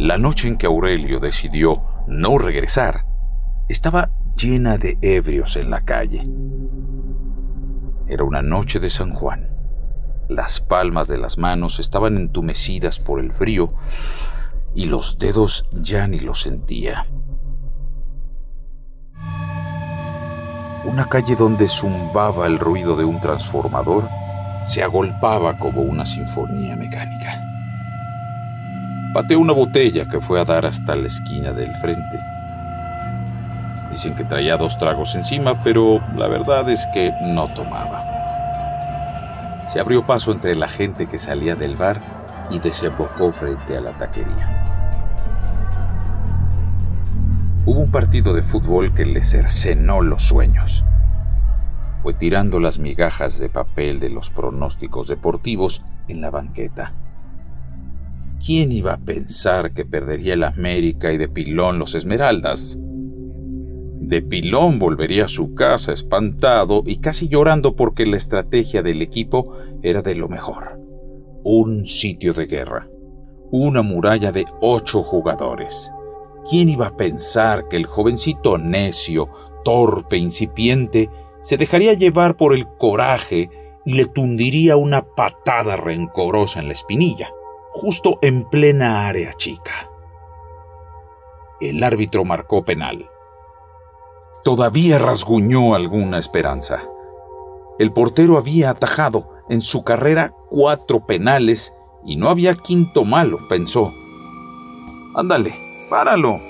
La noche en que Aurelio decidió no regresar estaba llena de ebrios en la calle. Era una noche de San Juan. Las palmas de las manos estaban entumecidas por el frío y los dedos ya ni los sentía. Una calle donde zumbaba el ruido de un transformador se agolpaba como una sinfonía mecánica. Pateó una botella que fue a dar hasta la esquina del frente. Dicen que traía dos tragos encima, pero la verdad es que no tomaba. Se abrió paso entre la gente que salía del bar y desembocó frente a la taquería. Hubo un partido de fútbol que le cercenó los sueños. Fue tirando las migajas de papel de los pronósticos deportivos en la banqueta. ¿Quién iba a pensar que perdería el América y de pilón los Esmeraldas? De pilón volvería a su casa espantado y casi llorando porque la estrategia del equipo era de lo mejor. Un sitio de guerra. Una muralla de ocho jugadores. ¿Quién iba a pensar que el jovencito necio, torpe, incipiente, se dejaría llevar por el coraje y le tundiría una patada rencorosa en la espinilla, justo en plena área chica? El árbitro marcó penal. Todavía rasguñó alguna esperanza. El portero había atajado en su carrera cuatro penales y no había quinto malo, pensó. Ándale, páralo.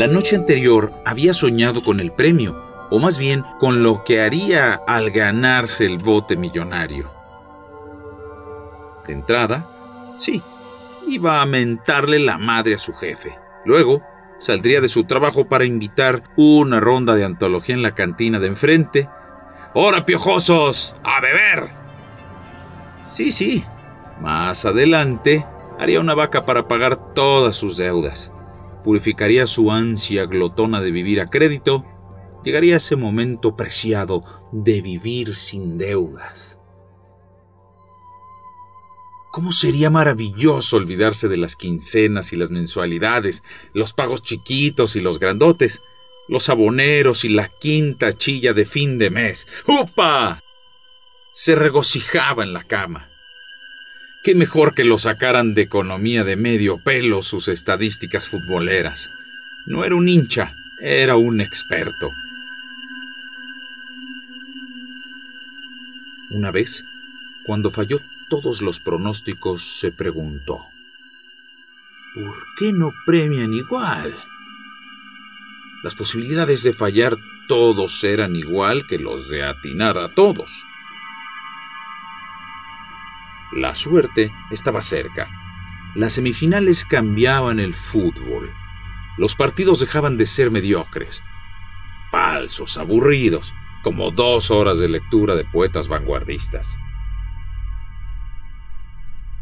La noche anterior había soñado con el premio, o más bien con lo que haría al ganarse el bote millonario. De entrada, sí, iba a mentarle la madre a su jefe. Luego, saldría de su trabajo para invitar una ronda de antología en la cantina de enfrente. ¡Hora, piojosos! ¡A beber! Sí, sí. Más adelante, haría una vaca para pagar todas sus deudas. Purificaría su ansia glotona de vivir a crédito. Llegaría ese momento preciado de vivir sin deudas. ¿Cómo sería maravilloso olvidarse de las quincenas y las mensualidades, los pagos chiquitos y los grandotes, los aboneros y la quinta chilla de fin de mes? ¡Upa! Se regocijaba en la cama. Qué mejor que lo sacaran de economía de medio pelo sus estadísticas futboleras. No era un hincha, era un experto. Una vez, cuando falló todos los pronósticos, se preguntó, ¿por qué no premian igual? Las posibilidades de fallar todos eran igual que los de atinar a todos. La suerte estaba cerca. Las semifinales cambiaban el fútbol. Los partidos dejaban de ser mediocres, falsos, aburridos, como dos horas de lectura de poetas vanguardistas.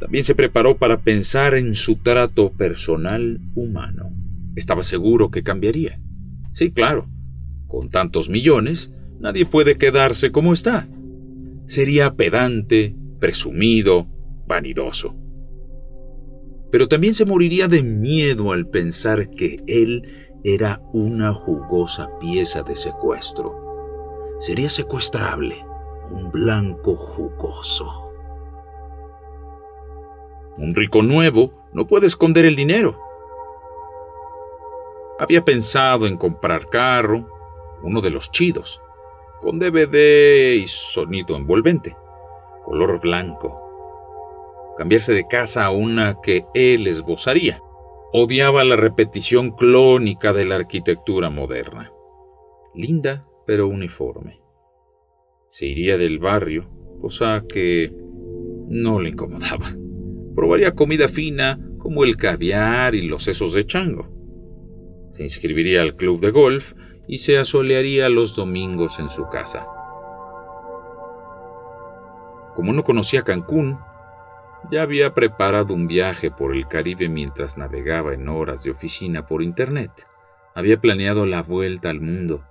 También se preparó para pensar en su trato personal humano. Estaba seguro que cambiaría. Sí, claro. Con tantos millones, nadie puede quedarse como está. Sería pedante, presumido, vanidoso. Pero también se moriría de miedo al pensar que él era una jugosa pieza de secuestro. Sería secuestrable, un blanco jugoso. Un rico nuevo no puede esconder el dinero. Había pensado en comprar carro, uno de los chidos, con DVD y sonido envolvente, color blanco. Cambiarse de casa a una que él esbozaría. Odiaba la repetición clónica de la arquitectura moderna. Linda, pero uniforme. Se iría del barrio, cosa que no le incomodaba. Probaría comida fina como el caviar y los sesos de chango. Se inscribiría al club de golf y se asolearía los domingos en su casa. Como no conocía Cancún, ya había preparado un viaje por el Caribe mientras navegaba en horas de oficina por Internet, Había planeado la vuelta al mundo.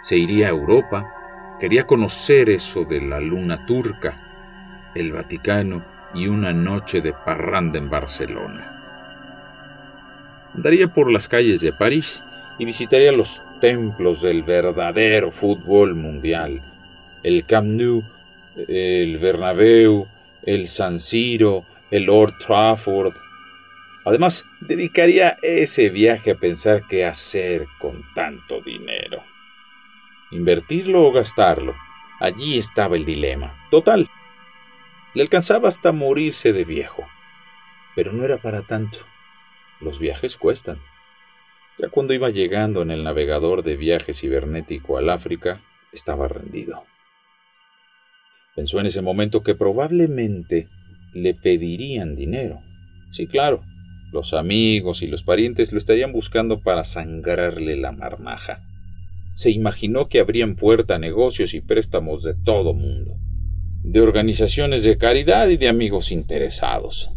Se iría a Europa. Quería conocer eso de la luna turca, el Vaticano y una noche de parranda en Barcelona. Andaría por las calles de París y visitaría los templos del verdadero fútbol mundial, el Camp Nou, el Bernabéu, el San Siro, el Lord Trafford. Además, dedicaría ese viaje a pensar qué hacer con tanto dinero. Invertirlo o gastarlo. Allí estaba el dilema. Total. Le alcanzaba hasta morirse de viejo. Pero no era para tanto. Los viajes cuestan. Ya cuando iba llegando en el navegador de viaje cibernético al África, estaba rendido. Pensó en ese momento que probablemente le pedirían dinero. Sí, claro, los amigos y los parientes lo estarían buscando para sangrarle la marmaja. Se imaginó que abrían puerta a negocios y préstamos de todo mundo, de organizaciones de caridad y de amigos interesados.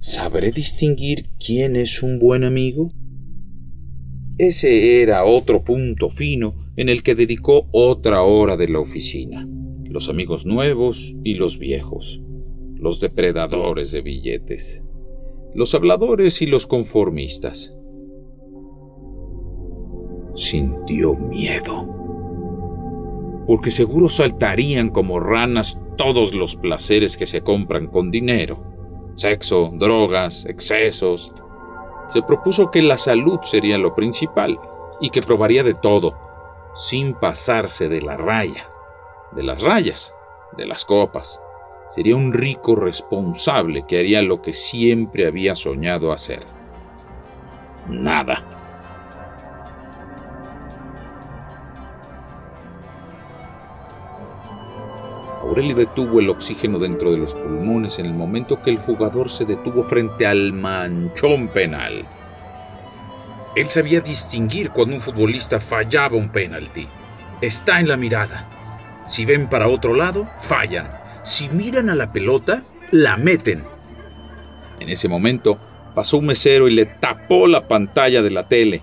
¿Sabré distinguir quién es un buen amigo? Ese era otro punto fino en el que dedicó otra hora de la oficina. Los amigos nuevos y los viejos los depredadores de billetes, los habladores y los conformistas. Sintió miedo, porque seguro saltarían como ranas todos los placeres que se compran con dinero, sexo, drogas, excesos. Se propuso que la salud sería lo principal y que probaría de todo, sin pasarse de la raya, de las rayas, de las copas, Sería un rico responsable que haría lo que siempre había soñado hacer. Nada. Aurelio detuvo el oxígeno dentro de los pulmones en el momento que el jugador se detuvo frente al manchón penal. Él sabía distinguir cuando un futbolista fallaba un penalti. Está en la mirada. Si ven para otro lado, fallan si miran a la pelota, la meten. En ese momento pasó un mesero y le tapó la pantalla de la tele.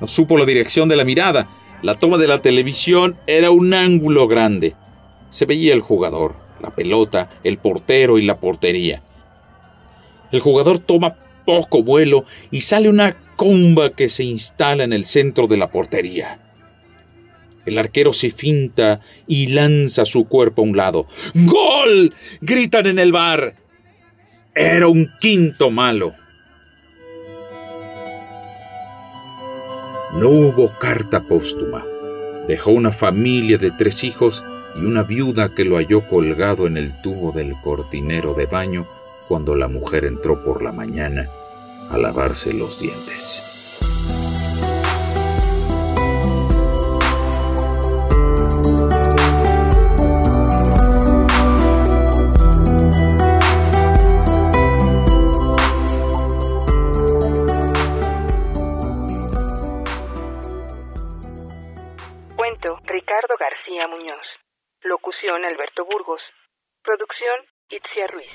No supo la dirección de la mirada. La toma de la televisión era un ángulo grande. Se veía el jugador, la pelota, el portero y la portería. El jugador toma poco vuelo y sale una comba que se instala en el centro de la portería. El arquero se finta y lanza su cuerpo a un lado. ¡Gol! gritan en el bar. Era un quinto malo. No hubo carta póstuma. Dejó una familia de tres hijos y una viuda que lo halló colgado en el tubo del cortinero de baño cuando la mujer entró por la mañana a lavarse los dientes. Alberto Burgos. Producción Itzia Ruiz.